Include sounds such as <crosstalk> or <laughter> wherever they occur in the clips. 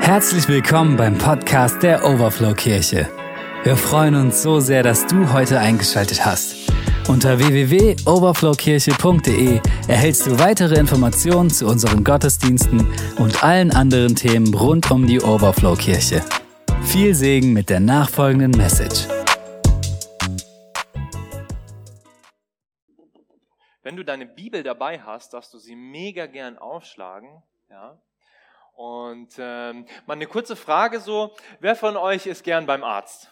Herzlich willkommen beim Podcast der Overflow Kirche. Wir freuen uns so sehr, dass du heute eingeschaltet hast. Unter www.overflowkirche.de erhältst du weitere Informationen zu unseren Gottesdiensten und allen anderen Themen rund um die Overflow Kirche. Viel Segen mit der nachfolgenden Message. Wenn du deine Bibel dabei hast, darfst du sie mega gern aufschlagen. Ja? Und ähm, mal eine kurze Frage so, wer von euch ist gern beim Arzt?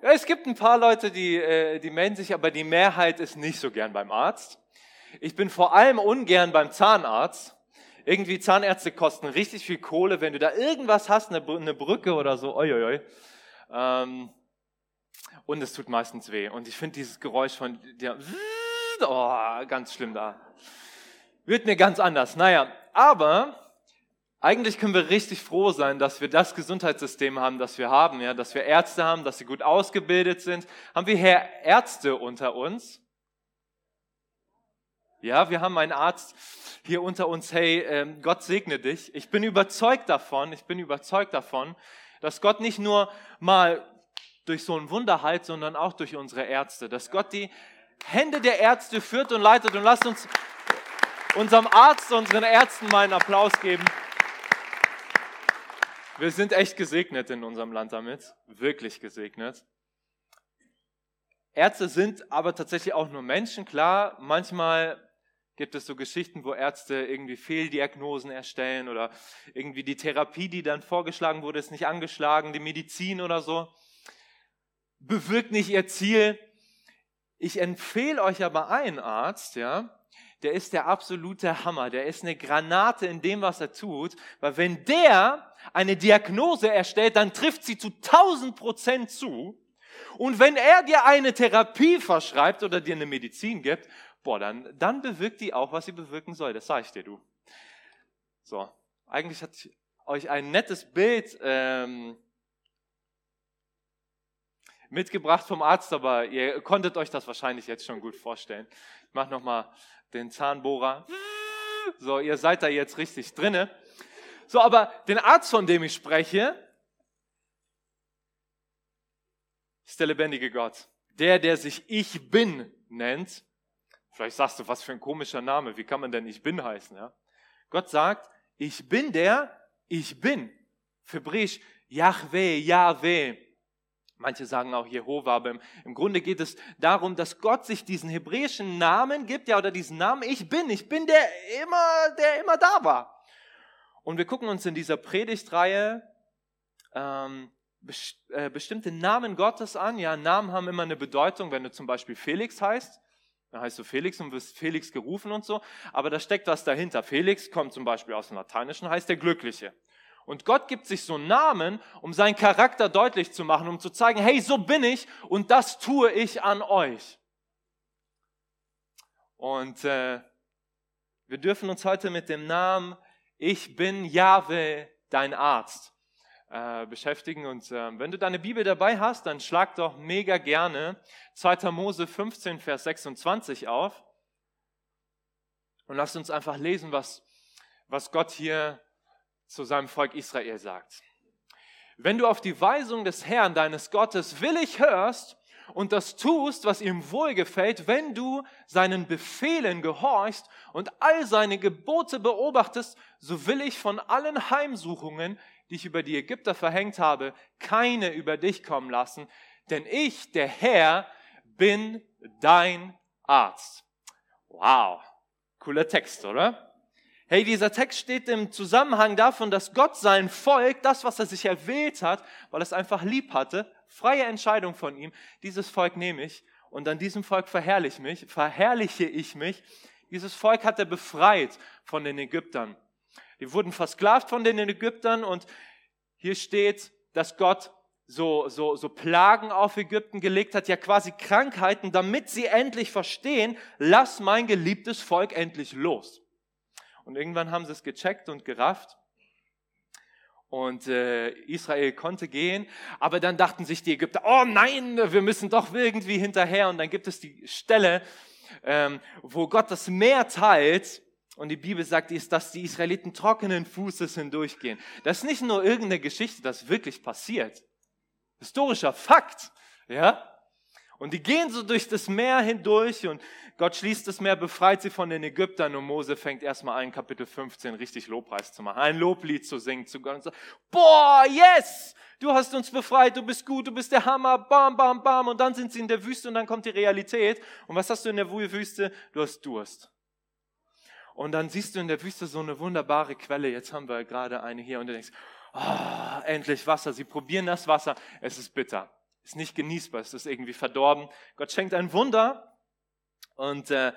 Ja, es gibt ein paar Leute, die, äh, die melden sich, aber die Mehrheit ist nicht so gern beim Arzt. Ich bin vor allem ungern beim Zahnarzt. Irgendwie Zahnärzte kosten richtig viel Kohle. Wenn du da irgendwas hast, eine, eine Brücke oder so, oi, oi, oi. Ähm, und es tut meistens weh. Und ich finde dieses Geräusch von der, oh, ganz schlimm da. Wird mir ganz anders. Naja, aber eigentlich können wir richtig froh sein, dass wir das Gesundheitssystem haben, das wir haben, ja, dass wir Ärzte haben, dass sie gut ausgebildet sind. Haben wir hier Ärzte unter uns? Ja, wir haben einen Arzt hier unter uns. Hey, ähm, Gott segne dich. Ich bin überzeugt davon, ich bin überzeugt davon, dass Gott nicht nur mal durch so ein Wunder heilt, sondern auch durch unsere Ärzte. Dass Gott die Hände der Ärzte führt und leitet. Und lasst uns unserem Arzt, unseren Ärzten mal einen Applaus geben. Wir sind echt gesegnet in unserem Land damit, wirklich gesegnet. Ärzte sind aber tatsächlich auch nur Menschen, klar. Manchmal gibt es so Geschichten, wo Ärzte irgendwie Fehldiagnosen erstellen oder irgendwie die Therapie, die dann vorgeschlagen wurde, ist nicht angeschlagen, die Medizin oder so, bewirkt nicht ihr Ziel. Ich empfehle euch aber einen Arzt, ja, der ist der absolute Hammer, der ist eine Granate in dem, was er tut, weil wenn der eine Diagnose erstellt, dann trifft sie zu 1000 Prozent zu. Und wenn er dir eine Therapie verschreibt oder dir eine Medizin gibt, boah, dann, dann bewirkt die auch, was sie bewirken soll. Das sage ich dir, du. So, eigentlich hat euch ein nettes Bild ähm, mitgebracht vom Arzt, aber ihr konntet euch das wahrscheinlich jetzt schon gut vorstellen. Ich mache nochmal den Zahnbohrer. So, ihr seid da jetzt richtig drinne. So, aber den Arzt, von dem ich spreche, ist der lebendige Gott. Der, der sich Ich Bin nennt. Vielleicht sagst du, was für ein komischer Name. Wie kann man denn Ich Bin heißen? Ja? Gott sagt, ich bin der, ich bin. Hebräisch Yahweh, Yahweh. Manche sagen auch Jehova, aber im, im, Grunde geht es darum, dass Gott sich diesen hebräischen Namen gibt, ja, oder diesen Namen, ich bin, ich bin der immer, der immer da war. Und wir gucken uns in dieser Predigtreihe ähm, äh, bestimmte Namen Gottes an. Ja, Namen haben immer eine Bedeutung, wenn du zum Beispiel Felix heißt, dann heißt du Felix und wirst Felix gerufen und so, aber da steckt was dahinter. Felix kommt zum Beispiel aus dem Lateinischen, heißt der Glückliche. Und Gott gibt sich so Namen, um seinen Charakter deutlich zu machen, um zu zeigen, hey, so bin ich und das tue ich an euch. Und äh, wir dürfen uns heute mit dem Namen Ich bin Jahwe, dein Arzt, äh, beschäftigen. Und äh, wenn du deine Bibel dabei hast, dann schlag doch mega gerne 2. Mose 15, Vers 26 auf. Und lass uns einfach lesen, was, was Gott hier zu seinem Volk Israel sagt. Wenn du auf die Weisung des Herrn, deines Gottes, willig hörst und das tust, was ihm wohlgefällt, wenn du seinen Befehlen gehorchst und all seine Gebote beobachtest, so will ich von allen Heimsuchungen, die ich über die Ägypter verhängt habe, keine über dich kommen lassen, denn ich, der Herr, bin dein Arzt. Wow, cooler Text, oder? Hey, dieser Text steht im Zusammenhang davon, dass Gott sein Volk, das, was er sich erwählt hat, weil es einfach lieb hatte, freie Entscheidung von ihm, dieses Volk nehme ich und an diesem Volk verherrliche, mich, verherrliche ich mich. Dieses Volk hat er befreit von den Ägyptern. Die wurden versklavt von den Ägyptern und hier steht, dass Gott so, so, so Plagen auf Ägypten gelegt hat, ja quasi Krankheiten, damit sie endlich verstehen, lass mein geliebtes Volk endlich los. Und irgendwann haben sie es gecheckt und gerafft. Und äh, Israel konnte gehen, aber dann dachten sich die Ägypter, oh nein, wir müssen doch irgendwie hinterher. Und dann gibt es die Stelle, ähm, wo Gott das Meer teilt Und die Bibel sagt, dass die Israeliten trockenen Fußes hindurchgehen. Das ist nicht nur irgendeine Geschichte, das ist wirklich passiert. Historischer Fakt. Ja? Und die gehen so durch das Meer hindurch und Gott schließt das Meer, befreit sie von den Ägyptern und Mose fängt erstmal ein Kapitel 15 richtig Lobpreis zu machen, ein Loblied zu singen zu Gott und sagt, boah, yes, du hast uns befreit, du bist gut, du bist der Hammer, bam, bam, bam. Und dann sind sie in der Wüste und dann kommt die Realität. Und was hast du in der Wüste? Du hast Durst. Und dann siehst du in der Wüste so eine wunderbare Quelle. Jetzt haben wir gerade eine hier und du denkst, oh, endlich Wasser. Sie probieren das Wasser. Es ist bitter. Ist nicht genießbar. Es ist irgendwie verdorben. Gott schenkt ein Wunder und äh,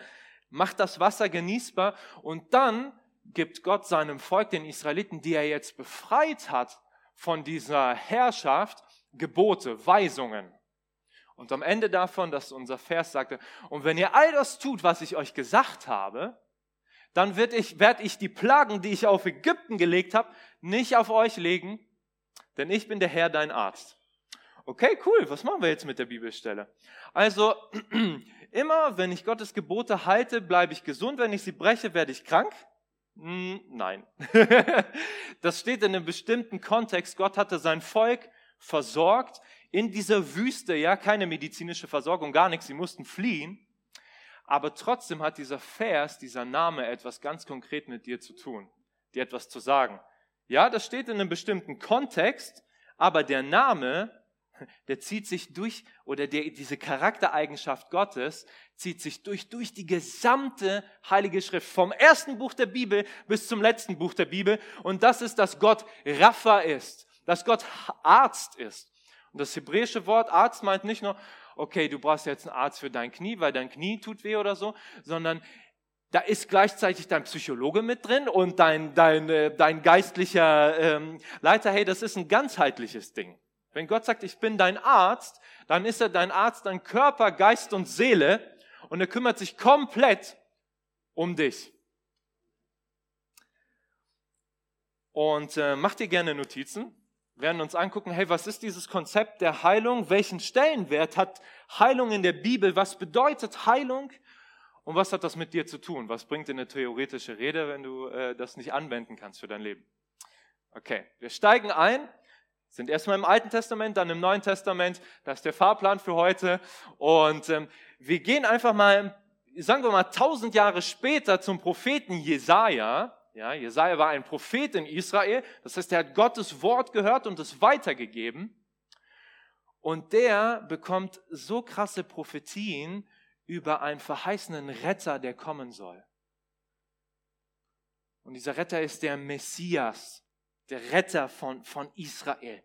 macht das Wasser genießbar. Und dann gibt Gott seinem Volk, den Israeliten, die er jetzt befreit hat von dieser Herrschaft, Gebote, Weisungen. Und am Ende davon, dass unser Vers sagte, und wenn ihr all das tut, was ich euch gesagt habe, dann werde ich, werd ich die Plagen, die ich auf Ägypten gelegt habe, nicht auf euch legen, denn ich bin der Herr, dein Arzt. Okay, cool, was machen wir jetzt mit der Bibelstelle? Also, <clears throat> immer wenn ich Gottes Gebote halte, bleibe ich gesund, wenn ich sie breche, werde ich krank. Hm, nein. <laughs> das steht in einem bestimmten Kontext. Gott hatte sein Volk versorgt in dieser Wüste, ja, keine medizinische Versorgung, gar nichts, sie mussten fliehen. Aber trotzdem hat dieser Vers, dieser Name etwas ganz konkret mit dir zu tun, dir etwas zu sagen. Ja, das steht in einem bestimmten Kontext, aber der Name, der zieht sich durch, oder der, diese Charaktereigenschaft Gottes zieht sich durch, durch die gesamte Heilige Schrift, vom ersten Buch der Bibel bis zum letzten Buch der Bibel. Und das ist, dass Gott Rapha ist, dass Gott Arzt ist. Und das hebräische Wort Arzt meint nicht nur, okay, du brauchst jetzt einen Arzt für dein Knie, weil dein Knie tut weh oder so, sondern da ist gleichzeitig dein Psychologe mit drin und dein, dein, äh, dein geistlicher ähm, Leiter. Hey, das ist ein ganzheitliches Ding. Wenn Gott sagt, ich bin dein Arzt, dann ist er dein Arzt dein Körper, Geist und Seele und er kümmert sich komplett um dich. Und äh, mach dir gerne Notizen werden uns angucken, hey, was ist dieses Konzept der Heilung? Welchen Stellenwert hat Heilung in der Bibel? Was bedeutet Heilung? Und was hat das mit dir zu tun? Was bringt dir eine theoretische Rede, wenn du äh, das nicht anwenden kannst für dein Leben? Okay, wir steigen ein, sind erstmal im Alten Testament, dann im Neuen Testament. Das ist der Fahrplan für heute. Und ähm, wir gehen einfach mal, sagen wir mal, tausend Jahre später zum Propheten Jesaja. Ja, Jesaja war ein Prophet in Israel. Das heißt, er hat Gottes Wort gehört und es weitergegeben. Und der bekommt so krasse Prophetien über einen verheißenen Retter, der kommen soll. Und dieser Retter ist der Messias, der Retter von, von Israel.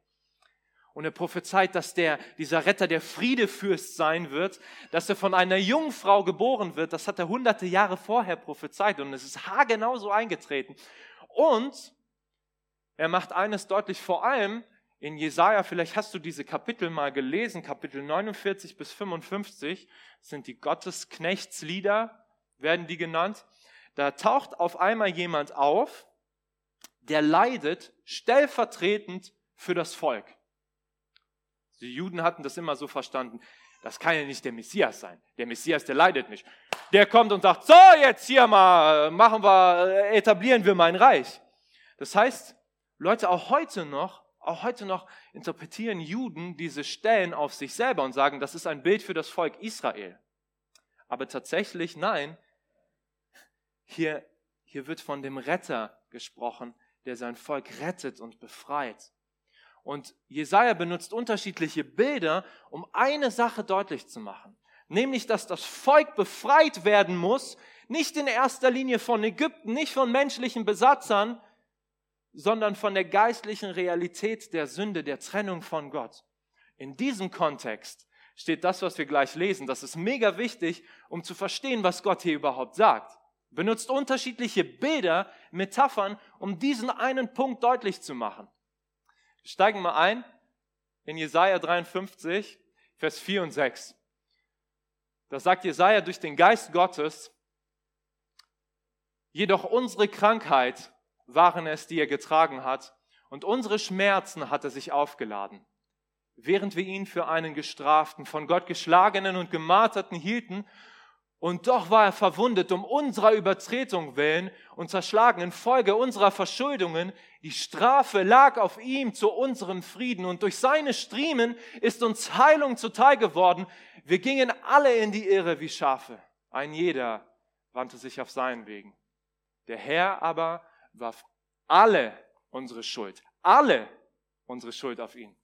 Und er prophezeit, dass der, dieser Retter der Friedefürst sein wird, dass er von einer Jungfrau geboren wird. Das hat er hunderte Jahre vorher prophezeit und es ist haargenau so eingetreten. Und er macht eines deutlich, vor allem in Jesaja, vielleicht hast du diese Kapitel mal gelesen, Kapitel 49 bis 55, sind die Gottesknechtslieder, werden die genannt. Da taucht auf einmal jemand auf, der leidet stellvertretend für das Volk. Die Juden hatten das immer so verstanden, das kann ja nicht der Messias sein. Der Messias, der leidet nicht. Der kommt und sagt, so, jetzt hier mal, machen wir, etablieren wir mein Reich. Das heißt, Leute, auch heute noch, auch heute noch interpretieren Juden diese Stellen auf sich selber und sagen, das ist ein Bild für das Volk Israel. Aber tatsächlich, nein, hier, hier wird von dem Retter gesprochen, der sein Volk rettet und befreit. Und Jesaja benutzt unterschiedliche Bilder, um eine Sache deutlich zu machen. Nämlich, dass das Volk befreit werden muss, nicht in erster Linie von Ägypten, nicht von menschlichen Besatzern, sondern von der geistlichen Realität der Sünde, der Trennung von Gott. In diesem Kontext steht das, was wir gleich lesen. Das ist mega wichtig, um zu verstehen, was Gott hier überhaupt sagt. Benutzt unterschiedliche Bilder, Metaphern, um diesen einen Punkt deutlich zu machen. Wir steigen mal ein in Jesaja 53, Vers 4 und 6. Da sagt Jesaja durch den Geist Gottes, jedoch unsere Krankheit waren es, die er getragen hat, und unsere Schmerzen hat er sich aufgeladen. Während wir ihn für einen gestraften, von Gott geschlagenen und gemarterten hielten, Und doch war er verwundet um unserer Übertretung willen und zerschlagen infolge unserer Verschuldungen. Die Strafe lag auf ihm zu unserem Frieden und durch seine Striemen ist uns Heilung zuteil geworden. Wir gingen alle in die Irre wie Schafe. Ein jeder wandte sich auf seinen Wegen. Der Herr aber warf alle unsere Schuld, alle unsere Schuld auf ihn.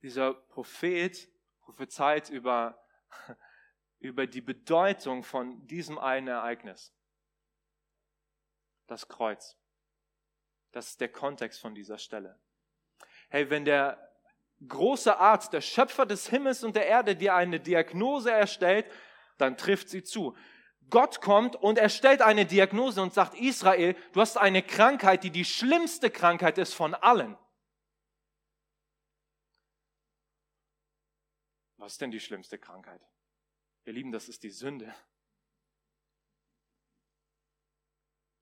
Dieser Prophet prophezeit über, <laughs> über die Bedeutung von diesem einen Ereignis. Das Kreuz. Das ist der Kontext von dieser Stelle. Hey, wenn der große Arzt, der Schöpfer des Himmels und der Erde, dir eine Diagnose erstellt, dann trifft sie zu. Gott kommt und er stellt eine Diagnose und sagt, Israel, du hast eine Krankheit, die die schlimmste Krankheit ist von allen. Was ist denn die schlimmste Krankheit? Ihr Lieben, das ist die Sünde.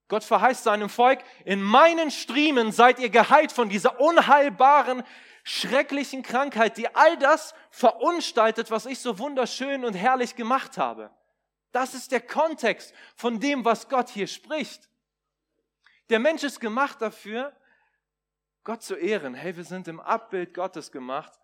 Gott verheißt seinem Volk, in meinen Striemen seid ihr geheilt von dieser unheilbaren, schrecklichen Krankheit, die all das verunstaltet, was ich so wunderschön und herrlich gemacht habe. Das ist der Kontext von dem, was Gott hier spricht. Der Mensch ist gemacht dafür, Gott zu ehren. Hey, wir sind im Abbild Gottes gemacht.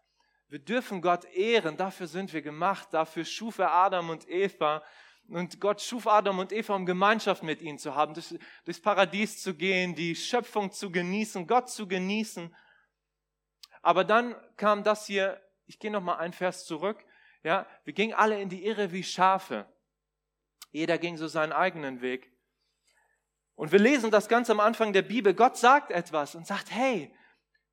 Wir dürfen Gott ehren, dafür sind wir gemacht, dafür schuf er Adam und Eva. Und Gott schuf Adam und Eva, um Gemeinschaft mit ihnen zu haben, durch, durchs Paradies zu gehen, die Schöpfung zu genießen, Gott zu genießen. Aber dann kam das hier, ich gehe nochmal ein Vers zurück, ja, wir gingen alle in die Irre wie Schafe. Jeder ging so seinen eigenen Weg. Und wir lesen das ganz am Anfang der Bibel. Gott sagt etwas und sagt, hey,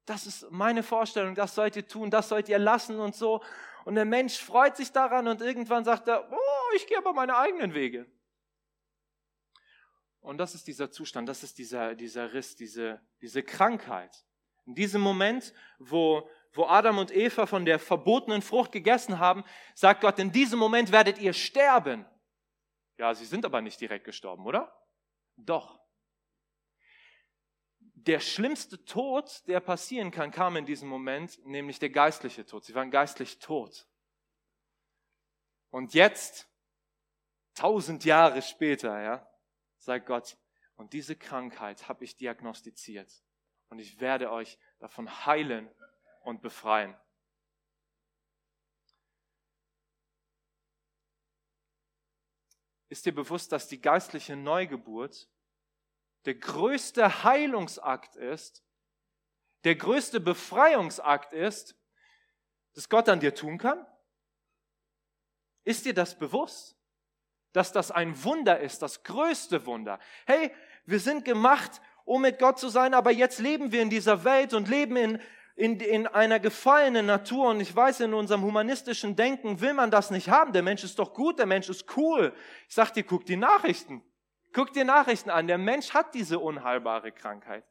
das ist meine Vorstellung, das sollt ihr tun, das sollt ihr lassen und so. Und der Mensch freut sich daran und irgendwann sagt er, oh, ich gehe aber meine eigenen Wege. Und das ist dieser Zustand, das ist dieser, dieser Riss, diese, diese Krankheit. In diesem Moment, wo, wo Adam und Eva von der verbotenen Frucht gegessen haben, sagt Gott, in diesem Moment werdet ihr sterben. Ja, sie sind aber nicht direkt gestorben, oder? Doch der schlimmste Tod, der passieren kann, kam in diesem Moment, nämlich der geistliche Tod. Sie waren geistlich tot. Und jetzt, tausend Jahre später, ja, sagt Gott, und diese Krankheit habe ich diagnostiziert. Und ich werde euch davon heilen und befreien. Ist dir bewusst, dass die geistliche Neugeburt der größte Heilungsakt ist, der größte Befreiungsakt ist, das Gott an dir tun kann? Ist dir das bewusst? Dass das ein Wunder ist, das größte Wunder. Hey, wir sind gemacht, um mit Gott zu sein, aber jetzt leben wir in dieser Welt und leben in, in, in einer gefallenen Natur. Und ich weiß, in unserem humanistischen Denken will man das nicht haben. Der Mensch ist doch gut, der Mensch ist cool. Ich sag dir, guck die Nachrichten. Guck dir Nachrichten an. Der Mensch hat diese unheilbare Krankheit.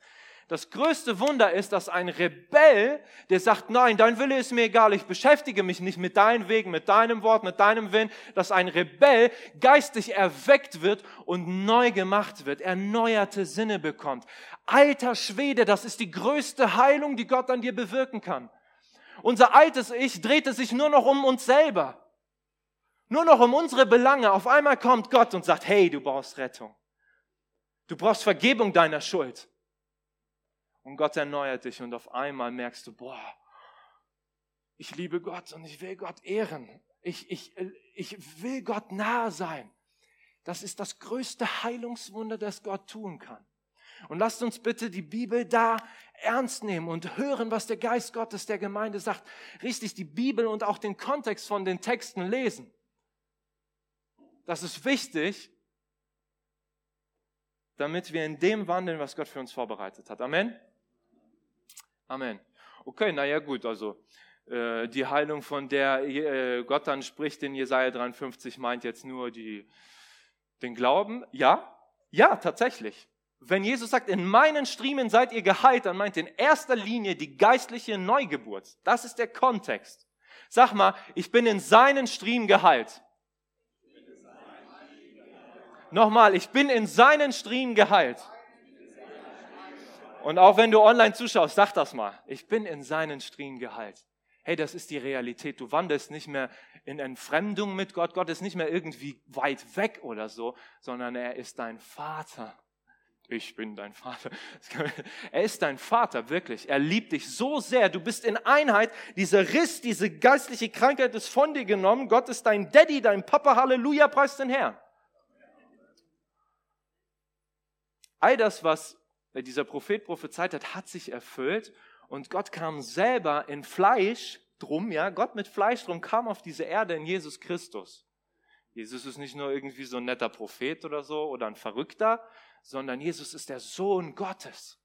Das größte Wunder ist, dass ein Rebell, der sagt, nein, dein Wille ist mir egal, ich beschäftige mich nicht mit deinen Wegen, mit deinem Wort, mit deinem Willen, dass ein Rebell geistig erweckt wird und neu gemacht wird, erneuerte Sinne bekommt. Alter Schwede, das ist die größte Heilung, die Gott an dir bewirken kann. Unser altes Ich drehte sich nur noch um uns selber. Nur noch um unsere Belange. Auf einmal kommt Gott und sagt, hey, du brauchst Rettung. Du brauchst Vergebung deiner Schuld. Und Gott erneuert dich und auf einmal merkst du, boah, ich liebe Gott und ich will Gott ehren. Ich, ich, ich will Gott nahe sein. Das ist das größte Heilungswunder, das Gott tun kann. Und lasst uns bitte die Bibel da ernst nehmen und hören, was der Geist Gottes der Gemeinde sagt. Richtig die Bibel und auch den Kontext von den Texten lesen. Das ist wichtig, damit wir in dem wandeln, was Gott für uns vorbereitet hat. Amen? Amen. Okay, naja gut, also äh, die Heilung, von der äh, Gott dann spricht in Jesaja 53, meint jetzt nur die, den Glauben. Ja, ja, tatsächlich. Wenn Jesus sagt, in meinen Striemen seid ihr geheilt, dann meint in erster Linie die geistliche Neugeburt. Das ist der Kontext. Sag mal, ich bin in seinen Striemen geheilt. Nochmal, ich bin in seinen Striemen geheilt. Und auch wenn du online zuschaust, sag das mal. Ich bin in seinen Striemen geheilt. Hey, das ist die Realität. Du wanderst nicht mehr in Entfremdung mit Gott. Gott ist nicht mehr irgendwie weit weg oder so, sondern er ist dein Vater. Ich bin dein Vater. <laughs> Er ist dein Vater, wirklich. Er liebt dich so sehr. Du bist in Einheit. Dieser Riss, diese geistliche Krankheit ist von dir genommen. Gott ist dein Daddy, dein Papa. Halleluja, preis den Herrn. All das, was dieser Prophet prophezeit hat, hat sich erfüllt. Und Gott kam selber in Fleisch drum, ja, Gott mit Fleisch drum kam auf diese Erde in Jesus Christus. Jesus ist nicht nur irgendwie so ein netter Prophet oder so oder ein Verrückter, sondern Jesus ist der Sohn Gottes.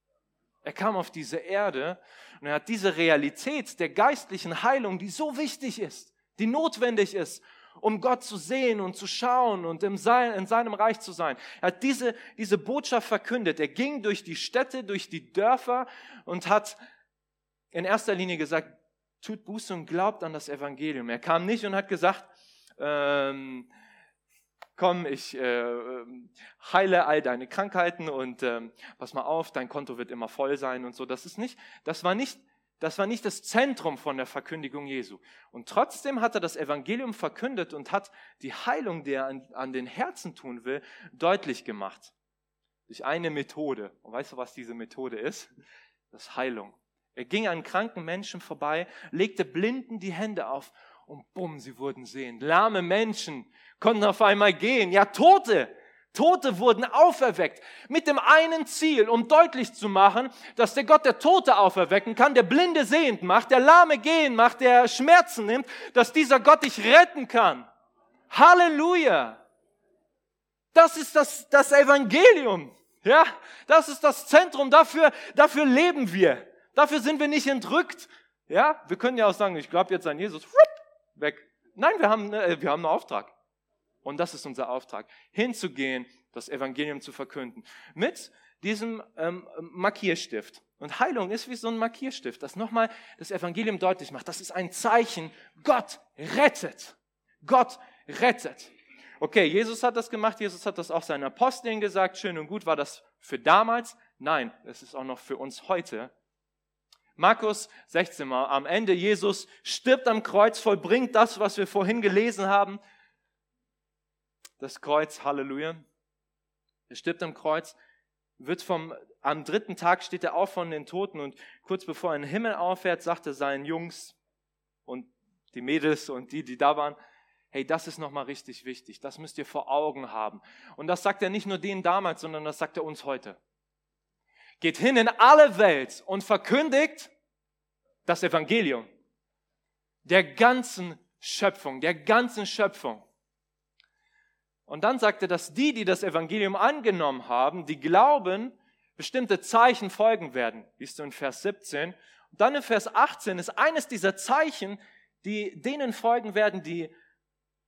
Er kam auf diese Erde und er hat diese Realität der geistlichen Heilung, die so wichtig ist, die notwendig ist, um Gott zu sehen und zu schauen und in seinem Reich zu sein. Er hat diese, diese Botschaft verkündet. Er ging durch die Städte, durch die Dörfer und hat in erster Linie gesagt, tut Buße und glaubt an das Evangelium. Er kam nicht und hat gesagt, ähm, komm, ich äh, heile all deine Krankheiten und ähm, pass mal auf, dein Konto wird immer voll sein und so. Das ist nicht, das war nicht, das war nicht das Zentrum von der Verkündigung Jesu. Und trotzdem hat er das Evangelium verkündet und hat die Heilung, die er an, an den Herzen tun will, deutlich gemacht. Durch eine Methode. Und weißt du, was diese Methode ist? Das Heilung. Er ging an kranken Menschen vorbei, legte Blinden die Hände auf und bumm, sie wurden sehend. Lahme Menschen konnten auf einmal gehen. Ja, Tote, Tote wurden auferweckt. Mit dem einen Ziel, um deutlich zu machen, dass der Gott der Tote auferwecken kann, der Blinde sehend macht, der Lahme gehen macht, der Schmerzen nimmt, dass dieser Gott dich retten kann. Halleluja! Das ist das, das Evangelium. Ja, das ist das Zentrum. Dafür, dafür leben wir. Dafür sind wir nicht entrückt. Ja, wir können ja auch sagen, ich glaube jetzt an Jesus, weg. Nein, wir haben, äh, wir haben einen Auftrag. Und das ist unser Auftrag, hinzugehen, das Evangelium zu verkünden. Mit diesem ähm, Markierstift. Und Heilung ist wie so ein Markierstift, das nochmal das Evangelium deutlich macht. Das ist ein Zeichen, Gott rettet. Gott rettet. Okay, Jesus hat das gemacht, Jesus hat das auch seinen Aposteln gesagt, schön und gut, war das für damals? Nein, es ist auch noch für uns heute Markus 16 mal. Am Ende Jesus stirbt am Kreuz, vollbringt das, was wir vorhin gelesen haben. Das Kreuz, Halleluja. Er stirbt am Kreuz, wird vom, am dritten Tag steht er auf von den Toten und kurz bevor er in den Himmel auffährt, sagt er seinen Jungs und die Mädels und die, die da waren, hey, das ist nochmal richtig wichtig. Das müsst ihr vor Augen haben. Und das sagt er nicht nur denen damals, sondern das sagt er uns heute. Geht hin in alle Welt und verkündigt das Evangelium der ganzen Schöpfung, der ganzen Schöpfung. Und dann sagt er, dass die, die das Evangelium angenommen haben, die glauben, bestimmte Zeichen folgen werden. Liest du in Vers 17. Und dann in Vers 18 ist eines dieser Zeichen, die denen folgen werden, die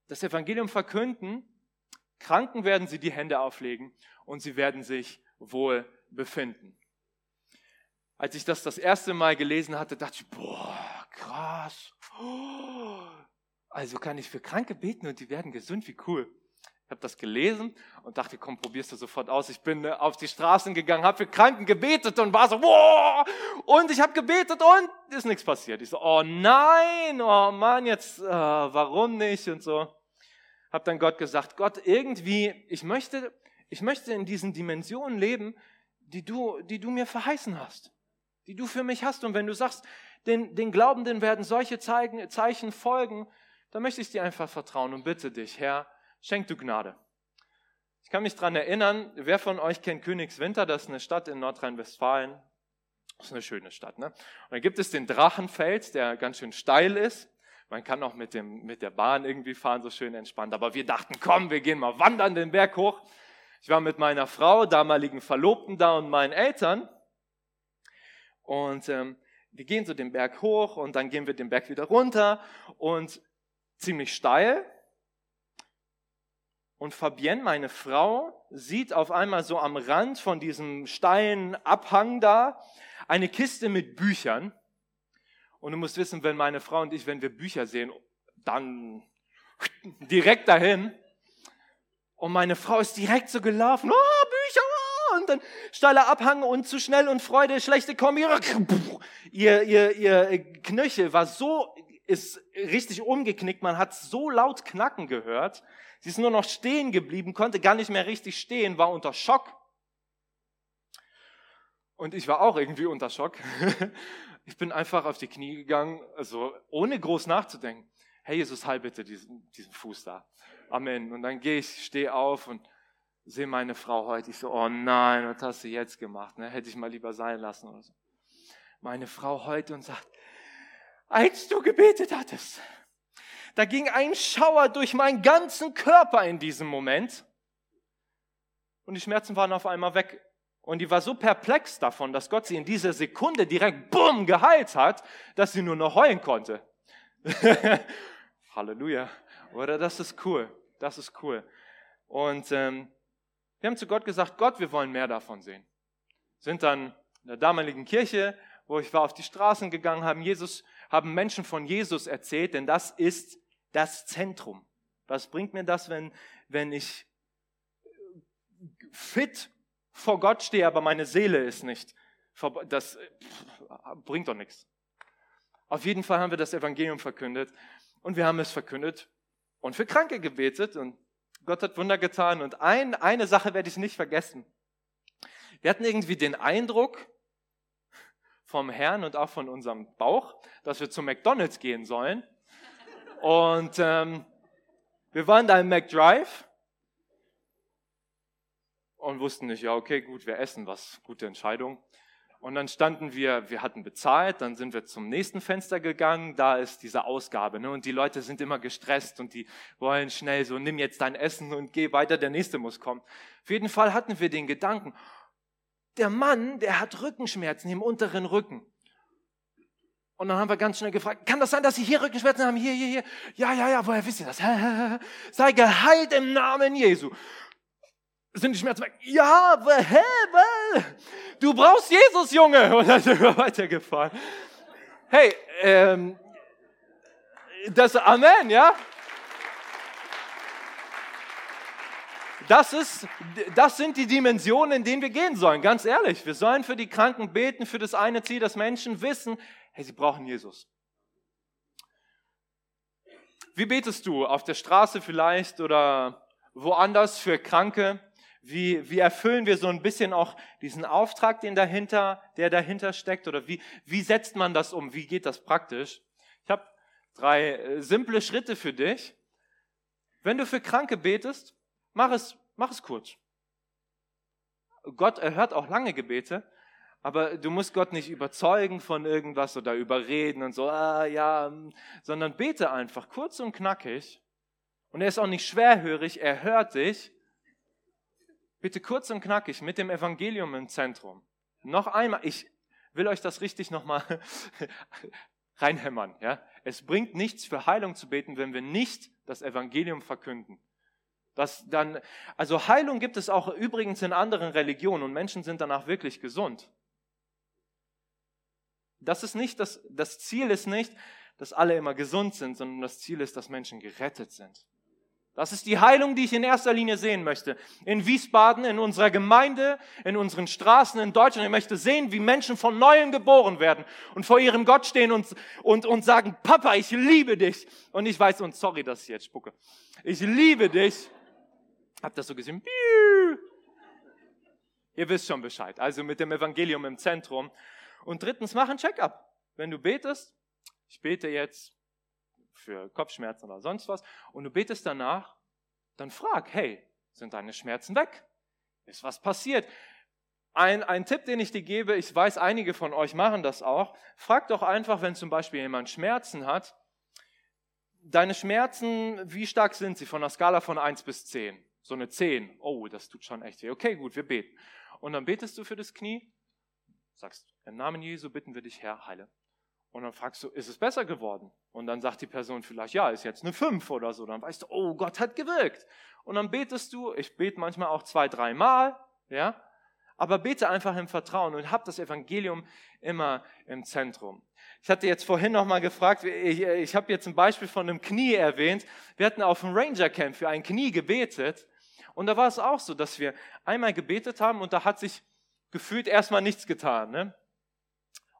das Evangelium verkünden. Kranken werden sie die Hände auflegen und sie werden sich wohl befinden. Als ich das das erste Mal gelesen hatte, dachte ich, boah, krass. <gasps> Also kann ich für Kranke beten und die werden gesund, wie cool. Ich habe das gelesen und dachte, komm, probierst du sofort aus. Ich bin äh, auf die Straßen gegangen, habe für Kranken gebetet und war so, boah, und ich habe gebetet und ist nichts passiert. Ich so, oh nein, oh Mann, jetzt, äh, warum nicht und so. Hab dann Gott gesagt, Gott, irgendwie, ich möchte, ich möchte in diesen Dimensionen leben, die du, die du mir verheißen hast die du für mich hast. Und wenn du sagst, den, den Glaubenden werden solche Zeichen folgen, dann möchte ich dir einfach vertrauen und bitte dich, Herr, schenk du Gnade. Ich kann mich daran erinnern, wer von euch kennt Königswinter? Das ist eine Stadt in Nordrhein-Westfalen. Das ist eine schöne Stadt. Ne? Und dann gibt es den Drachenfels, der ganz schön steil ist. Man kann auch mit, dem, mit der Bahn irgendwie fahren, so schön entspannt. Aber wir dachten, komm, wir gehen mal wandern den Berg hoch. Ich war mit meiner Frau, damaligen Verlobten da und meinen Eltern. Und ähm, wir gehen so den Berg hoch und dann gehen wir den Berg wieder runter und ziemlich steil. Und Fabienne, meine Frau, sieht auf einmal so am Rand von diesem steilen Abhang da eine Kiste mit Büchern. Und du musst wissen, wenn meine Frau und ich, wenn wir Bücher sehen, dann direkt dahin. Und meine Frau ist direkt so gelaufen. Oh, Bücher! und dann steiler Abhang und zu schnell und Freude, schlechte Kombi. Ihr, ihr, ihr Knöchel war so, ist richtig umgeknickt, man hat so laut knacken gehört. Sie ist nur noch stehen geblieben, konnte gar nicht mehr richtig stehen, war unter Schock. Und ich war auch irgendwie unter Schock. <laughs> Ich bin einfach auf die Knie gegangen, also ohne groß nachzudenken. Hey Jesus, heil bitte diesen, diesen Fuß da. Amen. Und dann gehe ich, stehe auf und sehe meine Frau heute. Ich so, oh nein, was hast du jetzt gemacht? Ne? Hätte ich mal lieber sein lassen oder so. Meine Frau heute und sagt, als du gebetet hattest, da ging ein Schauer durch meinen ganzen Körper in diesem Moment. Und die Schmerzen waren auf einmal weg. Und die war so perplex davon, dass Gott sie in dieser Sekunde direkt bumm geheilt hat, dass sie nur noch heulen konnte. <laughs> Halleluja. Oder das ist cool. Das ist cool. Und ähm, wir haben zu Gott gesagt, Gott, wir wollen mehr davon sehen. Sind dann in der damaligen Kirche, wo ich war, auf die Straßen gegangen, haben Jesus, haben Menschen von Jesus erzählt, denn das ist das Zentrum. Was bringt mir das, wenn, wenn ich fit vor Gott stehe, aber meine Seele ist nicht? Das bringt doch nichts. Auf jeden Fall haben wir das Evangelium verkündet und wir haben es verkündet und für Kranke gebetet und Gott hat Wunder getan und ein, eine Sache werde ich nicht vergessen. Wir hatten irgendwie den Eindruck vom Herrn und auch von unserem Bauch, dass wir zu McDonald's gehen sollen. Und ähm, wir waren da im McDrive und wussten nicht, ja, okay, gut, wir essen was, gute Entscheidung. Und dann standen wir, wir hatten bezahlt, dann sind wir zum nächsten Fenster gegangen, da ist diese Ausgabe. Ne? Und die Leute sind immer gestresst und die wollen schnell so, nimm jetzt dein Essen und geh weiter, der nächste muss kommen. Auf jeden Fall hatten wir den Gedanken, der Mann, der hat Rückenschmerzen im unteren Rücken. Und dann haben wir ganz schnell gefragt, kann das sein, dass Sie hier Rückenschmerzen haben? Hier, hier, hier. Ja, ja, ja, woher wisst ihr das? <laughs> Sei geheilt im Namen Jesu. Sind die Schmerzen weg? Ja, weil du brauchst Jesus, Junge. <laughs> Und dann sind wir weitergefahren. Hey, ähm, das Amen, ja? Das, ist, das sind die Dimensionen, in denen wir gehen sollen, ganz ehrlich. Wir sollen für die Kranken beten, für das eine Ziel, dass Menschen wissen, hey, sie brauchen Jesus. Wie betest du? Auf der Straße vielleicht oder woanders für Kranke? Wie, wie erfüllen wir so ein bisschen auch diesen Auftrag, den dahinter, der dahinter steckt? Oder wie, wie setzt man das um? Wie geht das praktisch? Ich habe drei äh, simple Schritte für dich. Wenn du für Kranke betest, mach es, mach es kurz. Gott erhört auch lange Gebete, aber du musst Gott nicht überzeugen von irgendwas oder überreden und so, ah, ja, sondern bete einfach kurz und knackig. Und er ist auch nicht schwerhörig, er hört dich Bitte kurz und knackig mit dem Evangelium im Zentrum. Noch einmal, ich will euch das richtig nochmal <laughs> reinhämmern. Ja? Es bringt nichts für Heilung zu beten, wenn wir nicht das Evangelium verkünden. Das dann, also Heilung gibt es auch übrigens in anderen Religionen und Menschen sind danach wirklich gesund. Das ist nicht das, das Ziel ist nicht, dass alle immer gesund sind, sondern das Ziel ist, dass Menschen gerettet sind. Das ist die Heilung, die ich in erster Linie sehen möchte. In Wiesbaden, in unserer Gemeinde, in unseren Straßen, in Deutschland. Ich möchte sehen, wie Menschen von Neuem geboren werden und vor ihrem Gott stehen und, und, und sagen, Papa, ich liebe dich. Und ich weiß, und sorry, dass ich jetzt spucke. Ich liebe dich. Habt das so gesehen? Ihr wisst schon Bescheid. Also mit dem Evangelium im Zentrum. Und drittens, mach ein Check-up. Wenn du betest, ich bete jetzt, für Kopfschmerzen oder sonst was und du betest danach, dann frag, hey, sind deine Schmerzen weg? Ist was passiert? Ein, ein Tipp, den ich dir gebe, ich weiß, einige von euch machen das auch, frag doch einfach, wenn zum Beispiel jemand Schmerzen hat, deine Schmerzen, wie stark sind sie von einer Skala von 1 bis 10? So eine 10. Oh, das tut schon echt weh. Okay, gut, wir beten. Und dann betest du für das Knie, sagst, im Namen Jesu bitten wir dich, Herr, heile. Und dann fragst du, ist es besser geworden? Und dann sagt die Person vielleicht, ja, ist jetzt eine 5 oder so. Dann weißt du, oh, Gott hat gewirkt. Und dann betest du, ich bete manchmal auch zwei, dreimal, ja, aber bete einfach im Vertrauen und hab das Evangelium immer im Zentrum. Ich hatte jetzt vorhin noch mal gefragt, ich, ich habe jetzt ein Beispiel von einem Knie erwähnt. Wir hatten auf dem Ranger Camp für ein Knie gebetet Und da war es auch so, dass wir einmal gebetet haben und da hat sich gefühlt erstmal nichts getan. Ne?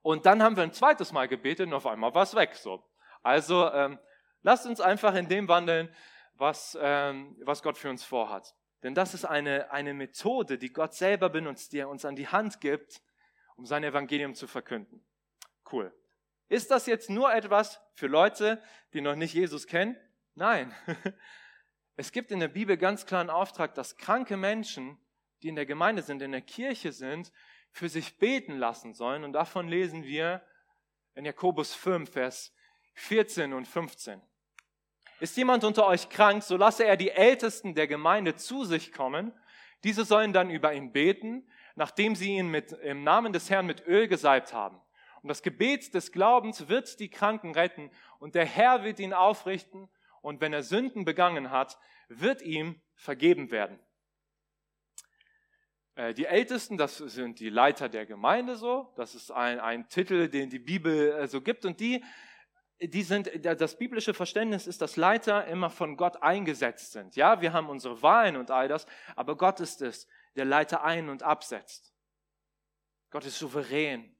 Und dann haben wir ein zweites Mal gebetet und auf einmal war es weg. So. Also ähm, lasst uns einfach in dem wandeln, was, ähm, was Gott für uns vorhat. Denn das ist eine, eine Methode, die Gott selber benutzt, die er uns an die Hand gibt, um sein Evangelium zu verkünden. Cool. Ist das jetzt nur etwas für Leute, die noch nicht Jesus kennen? Nein. <laughs> Es gibt in der Bibel ganz klaren Auftrag, dass kranke Menschen, die in der Gemeinde sind, in der Kirche sind, für sich beten lassen sollen. Und davon lesen wir in Jakobus 5, Vers 14 und 15. Ist jemand unter euch krank, so lasse er die Ältesten der Gemeinde zu sich kommen. Diese sollen dann über ihn beten, nachdem sie ihn mit, im Namen des Herrn mit Öl gesalbt haben. Und das Gebet des Glaubens wird die Kranken retten und der Herr wird ihn aufrichten und wenn er Sünden begangen hat, wird ihm vergeben werden. Äh, die Ältesten, das sind die Leiter der Gemeinde so, das ist ein, ein Titel, den die Bibel äh, so gibt und die, die sind, das biblische Verständnis ist, dass Leiter immer von Gott eingesetzt sind. Ja, wir haben unsere Wahlen und all das, aber Gott ist es, der Leiter ein- und absetzt. Gott ist souverän.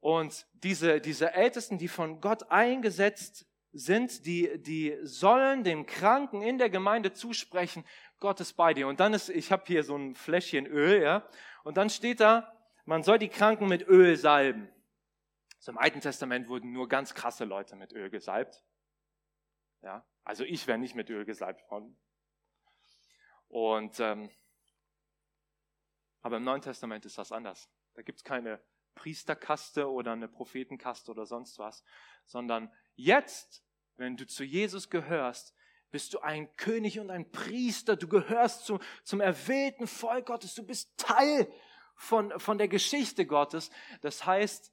Und diese, diese Ältesten, die von Gott eingesetzt sind, die, die sollen dem Kranken in der Gemeinde zusprechen, Gott ist bei dir. Und dann ist, ich habe hier so ein Fläschchen Öl, ja, und dann steht da, man soll die Kranken mit Öl salben. So Im Alten Testament wurden nur ganz krasse Leute mit Öl gesalbt. Ja, also ich wäre nicht mit Öl gesalbt worden. Und ähm, aber im Neuen Testament ist das anders. Da gibt es keine Priesterkaste oder eine Prophetenkaste oder sonst was, sondern Jetzt, wenn du zu Jesus gehörst, bist du ein König und ein Priester. Du gehörst zu, zum erwählten Volk Gottes. Du bist Teil von, von der Geschichte Gottes. Das heißt,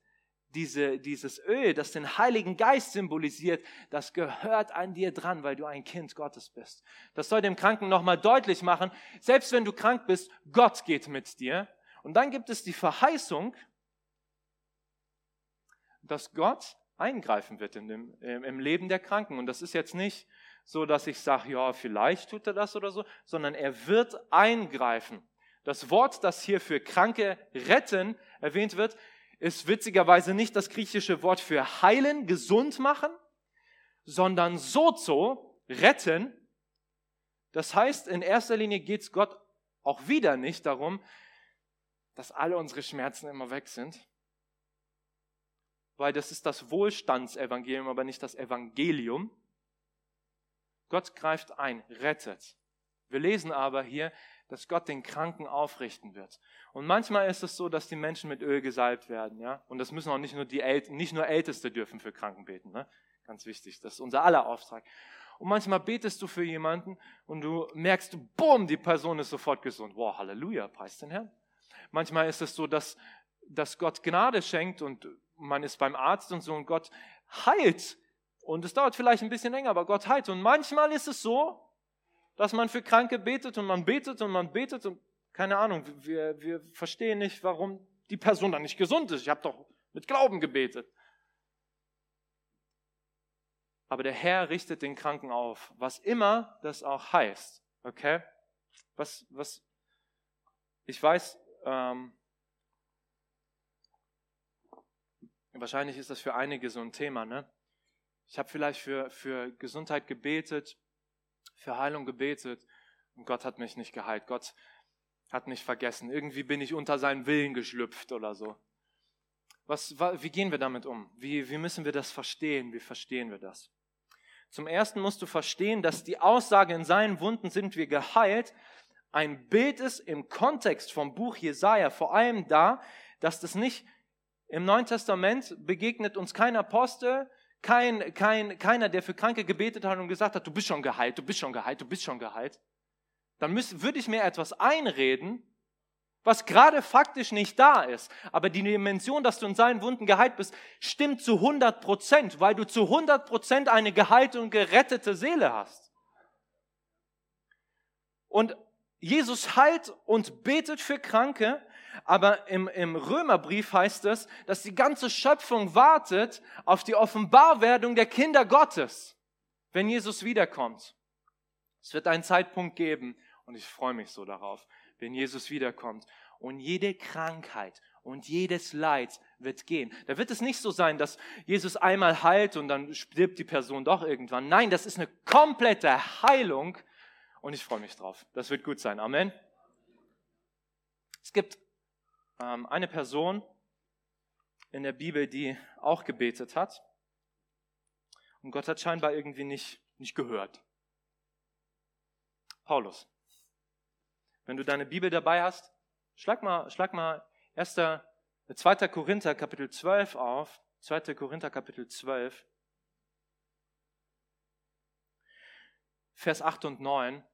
diese, dieses Öl, das den Heiligen Geist symbolisiert, das gehört an dir dran, weil du ein Kind Gottes bist. Das soll dem Kranken nochmal deutlich machen, selbst wenn du krank bist, Gott geht mit dir. Und dann gibt es die Verheißung, dass Gott eingreifen wird in dem, im Leben der Kranken. Und das ist jetzt nicht so, dass ich sage, ja, vielleicht tut er das oder so, sondern er wird eingreifen. Das Wort, das hier für Kranke retten erwähnt wird, ist witzigerweise nicht das griechische Wort für heilen, gesund machen, sondern sozo, retten. Das heißt, in erster Linie geht es Gott auch wieder nicht darum, dass alle unsere Schmerzen immer weg sind, weil das ist das Wohlstandsevangelium, aber nicht das Evangelium. Gott greift ein, rettet. Wir lesen aber hier, dass Gott den Kranken aufrichten wird. Und manchmal ist es so, dass die Menschen mit Öl gesalbt werden, ja. Und das müssen auch nicht nur die El nicht nur Älteste dürfen für Kranken beten, ne? Ganz wichtig. Das ist unser aller Auftrag. Und manchmal betest du für jemanden und du merkst, boom, die Person ist sofort gesund. Wow, Halleluja, preis den Herrn. Manchmal ist es so, dass, dass Gott Gnade schenkt und man ist beim Arzt und so und Gott heilt. Und es dauert vielleicht ein bisschen länger, aber Gott heilt. Und manchmal ist es so, dass man für Kranke betet und man betet und man betet und keine Ahnung, wir, wir verstehen nicht, warum die Person dann nicht gesund ist. Ich habe doch mit Glauben gebetet. Aber der Herr richtet den Kranken auf, was immer das auch heißt. Okay? Was, was, ich weiß, ähm, Wahrscheinlich ist das für einige so ein Thema. Ne? Ich habe vielleicht für, für Gesundheit gebetet, für Heilung gebetet und Gott hat mich nicht geheilt. Gott hat mich vergessen. Irgendwie bin ich unter seinen Willen geschlüpft oder so. Was, wie gehen wir damit um? Wie, wie müssen wir das verstehen? Wie verstehen wir das? Zum Ersten musst du verstehen, dass die Aussage in seinen Wunden sind wir geheilt ein Bild ist im Kontext vom Buch Jesaja vor allem da, dass das nicht im Neuen Testament begegnet uns kein Apostel, kein, kein, keiner, der für Kranke gebetet hat und gesagt hat, du bist schon geheilt, du bist schon geheilt, du bist schon geheilt. Dann müß, würde ich mir etwas einreden, was gerade faktisch nicht da ist. Aber die Dimension, dass du in seinen Wunden geheilt bist, stimmt zu 100 Prozent, weil du zu 100 Prozent eine geheilte und gerettete Seele hast. Und Jesus heilt und betet für Kranke, aber im, im Römerbrief heißt es, dass die ganze Schöpfung wartet auf die Offenbarwerdung der Kinder Gottes, wenn Jesus wiederkommt. Es wird einen Zeitpunkt geben und ich freue mich so darauf, wenn Jesus wiederkommt. Und jede Krankheit und jedes Leid wird gehen. Da wird es nicht so sein, dass Jesus einmal heilt und dann stirbt die Person doch irgendwann. Nein, das ist eine komplette Heilung und ich freue mich drauf. Das wird gut sein. Amen. Es gibt eine Person in der Bibel, die auch gebetet hat und Gott hat scheinbar irgendwie nicht, nicht gehört. Paulus. Wenn du deine Bibel dabei hast, schlag mal, schlag mal 1. 2. Korinther Kapitel 12 auf. 2. Korinther Kapitel 12. Vers 8 und 9.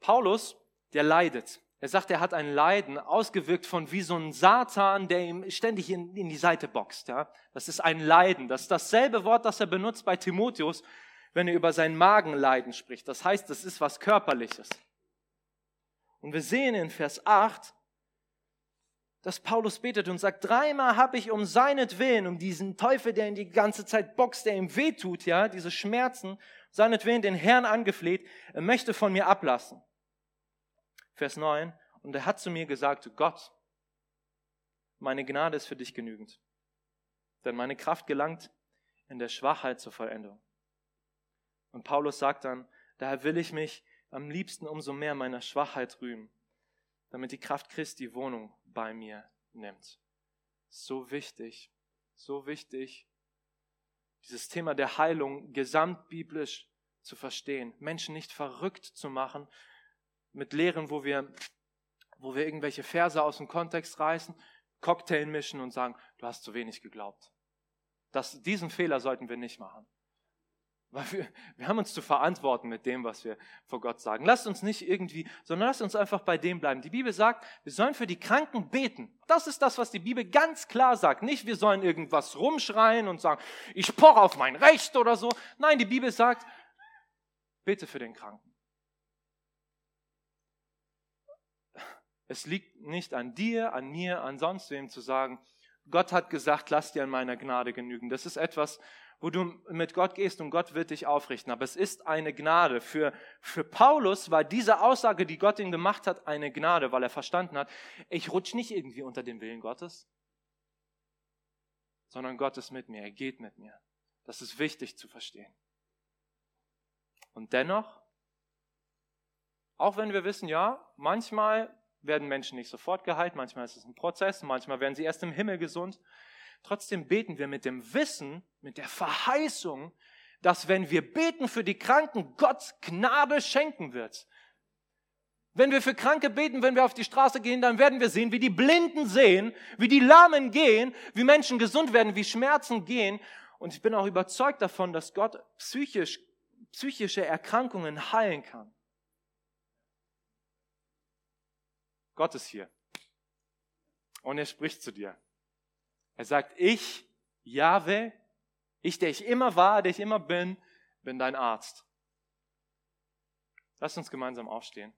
Paulus, der leidet. Er sagt, er hat ein Leiden ausgewirkt von wie so ein Satan, der ihm ständig in, in die Seite boxt. Ja? Das ist ein Leiden. Das ist dasselbe Wort, das er benutzt bei Timotheus, wenn er über sein Magenleiden spricht. Das heißt, das ist was Körperliches. Und wir sehen in Vers 8, dass Paulus betet und sagt, dreimal habe ich um seinetwillen, um diesen Teufel, der ihn die ganze Zeit boxt, der ihm wehtut, ja, diese Schmerzen, seinetwillen den Herrn angefleht, er möchte von mir ablassen. Vers 9, und er hat zu mir gesagt, Gott, meine Gnade ist für dich genügend, denn meine Kraft gelangt in der Schwachheit zur Vollendung. Und Paulus sagt dann, daher will ich mich am liebsten umso mehr meiner Schwachheit rühmen, damit die Kraft Christi Wohnung bei mir nimmt. So wichtig, so wichtig, dieses Thema der Heilung gesamtbiblisch zu verstehen, Menschen nicht verrückt zu machen mit Lehren, wo wir, wo wir irgendwelche Verse aus dem Kontext reißen, Cocktail mischen und sagen, du hast zu wenig geglaubt. Das, diesen Fehler sollten wir nicht machen. Weil wir, wir haben uns zu verantworten mit dem, was wir vor Gott sagen. Lasst uns nicht irgendwie, sondern lasst uns einfach bei dem bleiben. Die Bibel sagt, wir sollen für die Kranken beten. Das ist das, was die Bibel ganz klar sagt. Nicht, wir sollen irgendwas rumschreien und sagen, ich poche auf mein Recht oder so. Nein, die Bibel sagt, bete für den Kranken. Es liegt nicht an dir, an mir, an sonst wem zu sagen, Gott hat gesagt, lass dir an meiner Gnade genügen. Das ist etwas, wo du mit Gott gehst und Gott wird dich aufrichten. Aber es ist eine Gnade. Für, für Paulus war diese Aussage, die Gott ihm gemacht hat, eine Gnade, weil er verstanden hat, ich rutsche nicht irgendwie unter den Willen Gottes, sondern Gott ist mit mir, er geht mit mir. Das ist wichtig zu verstehen. Und dennoch, auch wenn wir wissen, ja, manchmal werden Menschen nicht sofort geheilt, manchmal ist es ein Prozess, manchmal werden sie erst im Himmel gesund, Trotzdem beten wir mit dem Wissen, mit der Verheißung, dass wenn wir beten für die Kranken, Gott Gnade schenken wird. Wenn wir für Kranke beten, wenn wir auf die Straße gehen, dann werden wir sehen, wie die Blinden sehen, wie die Lahmen gehen, wie Menschen gesund werden, wie Schmerzen gehen. Und ich bin auch überzeugt davon, dass Gott psychisch, psychische Erkrankungen heilen kann. Gott ist hier. Und er spricht zu dir. Er sagt, ich, Jahwe, ich, der ich immer war, der ich immer bin, bin dein Arzt. Lass uns gemeinsam aufstehen.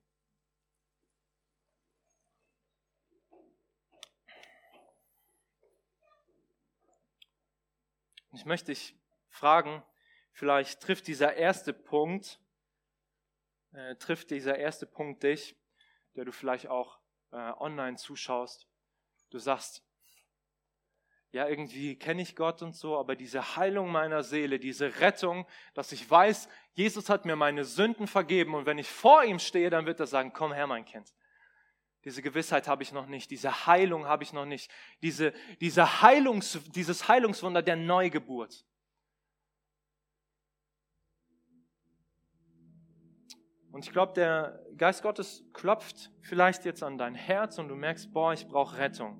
Ich möchte dich fragen, vielleicht trifft dieser erste Punkt, äh, trifft dieser erste Punkt dich, der du vielleicht auch äh, online zuschaust. Du sagst, ja, irgendwie kenne ich Gott und so, aber diese Heilung meiner Seele, diese Rettung, dass ich weiß, Jesus hat mir meine Sünden vergeben und wenn ich vor ihm stehe, dann wird er sagen, komm her, mein Kind. Diese Gewissheit habe ich noch nicht, diese Heilung habe ich noch nicht, diese, diese Heilungs, dieses Heilungswunder der Neugeburt. Und ich glaube, der Geist Gottes klopft vielleicht jetzt an dein Herz und du merkst, boah, ich brauche Rettung.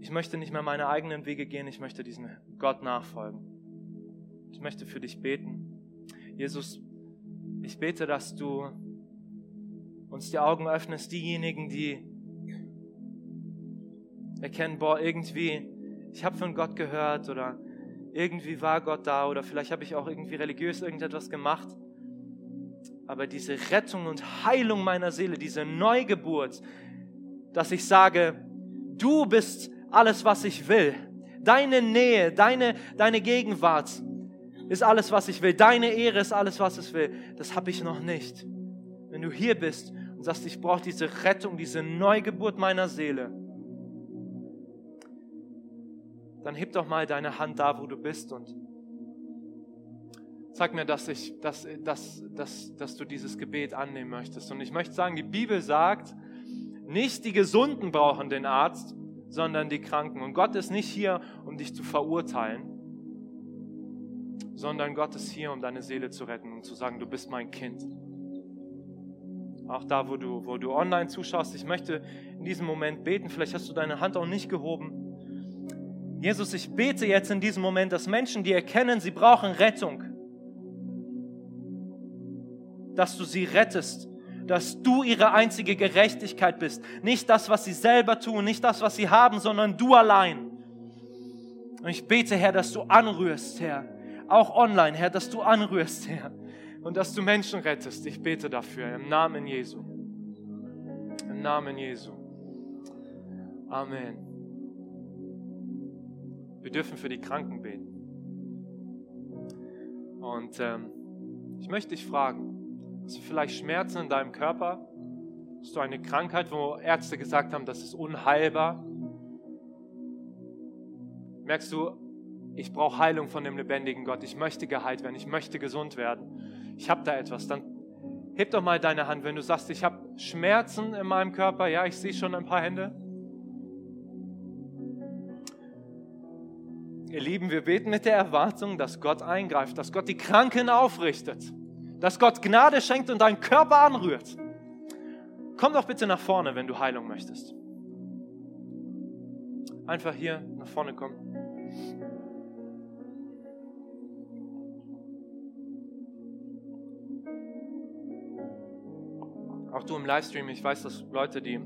Ich möchte nicht mehr meine eigenen Wege gehen, ich möchte diesem Gott nachfolgen. Ich möchte für dich beten. Jesus, ich bete, dass du uns die Augen öffnest, diejenigen, die erkennen, boah, irgendwie, ich habe von Gott gehört oder irgendwie war Gott da oder vielleicht habe ich auch irgendwie religiös irgendetwas gemacht. Aber diese Rettung und Heilung meiner Seele, diese Neugeburt, dass ich sage, du bist alles, was ich will. Deine Nähe, deine, deine Gegenwart ist alles, was ich will. Deine Ehre ist alles, was ich will. Das habe ich noch nicht. Wenn du hier bist und sagst, ich brauche diese Rettung, diese Neugeburt meiner Seele, dann heb doch mal deine Hand da, wo du bist und sag mir, dass, ich, dass, dass, dass, dass du dieses Gebet annehmen möchtest. Und ich möchte sagen, die Bibel sagt, nicht die Gesunden brauchen den Arzt, sondern die Kranken. Und Gott ist nicht hier, um dich zu verurteilen, sondern Gott ist hier, um deine Seele zu retten und zu sagen, du bist mein Kind. Auch da, wo du, wo du online zuschaust, ich möchte in diesem Moment beten. Vielleicht hast du deine Hand auch nicht gehoben. Jesus, ich bete jetzt in diesem Moment, dass Menschen, die erkennen, sie brauchen Rettung, dass du sie rettest, dass du ihre einzige Gerechtigkeit bist. Nicht das, was sie selber tun, nicht das, was sie haben, sondern du allein. Und ich bete, Herr, dass du anrührst, Herr, auch online, Herr, dass du anrührst, Herr, und dass du Menschen rettest. Ich bete dafür im Namen Jesu. Im Namen Jesu. Amen. Wir dürfen für die Kranken beten. Und ähm, ich möchte dich fragen, hast du vielleicht Schmerzen in deinem Körper? Hast du eine Krankheit, wo Ärzte gesagt haben, das ist unheilbar? Merkst du, ich brauche Heilung von dem lebendigen Gott. Ich möchte geheilt werden. Ich möchte gesund werden. Ich habe da etwas. Dann heb doch mal deine Hand, wenn du sagst, ich habe Schmerzen in meinem Körper. Ja, ich sehe schon ein paar Hände. Ihr Lieben, wir beten mit der Erwartung, dass Gott eingreift, dass Gott die Kranken aufrichtet, dass Gott Gnade schenkt und deinen Körper anrührt. Komm doch bitte nach vorne, wenn du Heilung möchtest. Einfach hier nach vorne kommen. Auch du im Livestream, ich weiß, dass Leute, die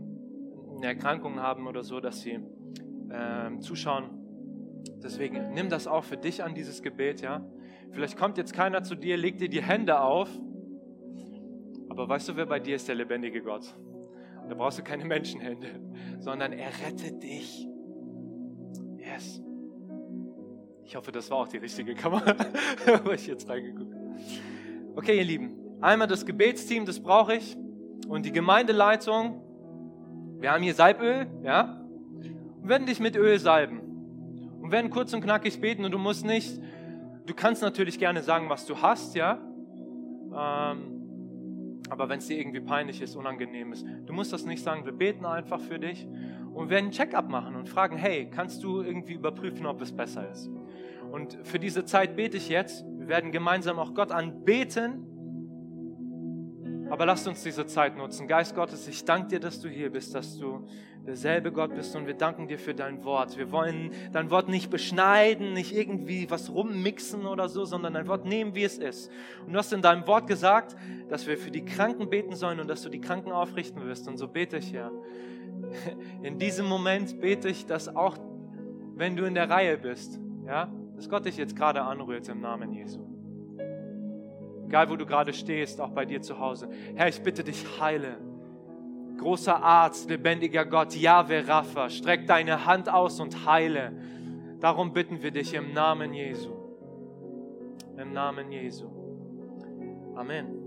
eine Erkrankung haben oder so, dass sie äh, zuschauen, Deswegen nimm das auch für dich an, dieses Gebet, ja. Vielleicht kommt jetzt keiner zu dir, legt dir die Hände auf. Aber weißt du, wer bei dir ist der lebendige Gott? Da brauchst du keine Menschenhände, sondern er rettet dich. Yes. Ich hoffe, das war auch die richtige Kamera, <laughs> wo ich jetzt reingeguckt Okay, ihr Lieben, einmal das Gebetsteam, das brauche ich. Und die Gemeindeleitung. Wir haben hier Salböl, ja? Und werden dich mit Öl salben und werden kurz und knackig beten und du musst nicht, du kannst natürlich gerne sagen, was du hast, ja. Ähm, aber wenn es dir irgendwie peinlich ist, unangenehm ist, du musst das nicht sagen. Wir beten einfach für dich und werden einen Check-up machen und fragen, hey, kannst du irgendwie überprüfen, ob es besser ist? Und für diese Zeit bete ich jetzt. Wir werden gemeinsam auch Gott anbeten aber lasst uns diese Zeit nutzen. Geist Gottes, ich danke dir, dass du hier bist, dass du derselbe Gott bist und wir danken dir für dein Wort. Wir wollen dein Wort nicht beschneiden, nicht irgendwie was rummixen oder so, sondern dein Wort nehmen, wie es ist. Und du hast in deinem Wort gesagt, dass wir für die Kranken beten sollen und dass du die Kranken aufrichten wirst. Und so bete ich, ja. <laughs> In diesem Moment bete ich, dass auch wenn du in der Reihe bist, ja, dass Gott dich jetzt gerade anrührt im Namen Jesu. Egal, wo du gerade stehst, auch bei dir zu Hause. Herr, ich bitte dich, heile. Großer Arzt, lebendiger Gott, Yahweh Rapha, streck deine Hand aus und heile. Darum bitten wir dich im Namen Jesu. Im Namen Jesu. Amen.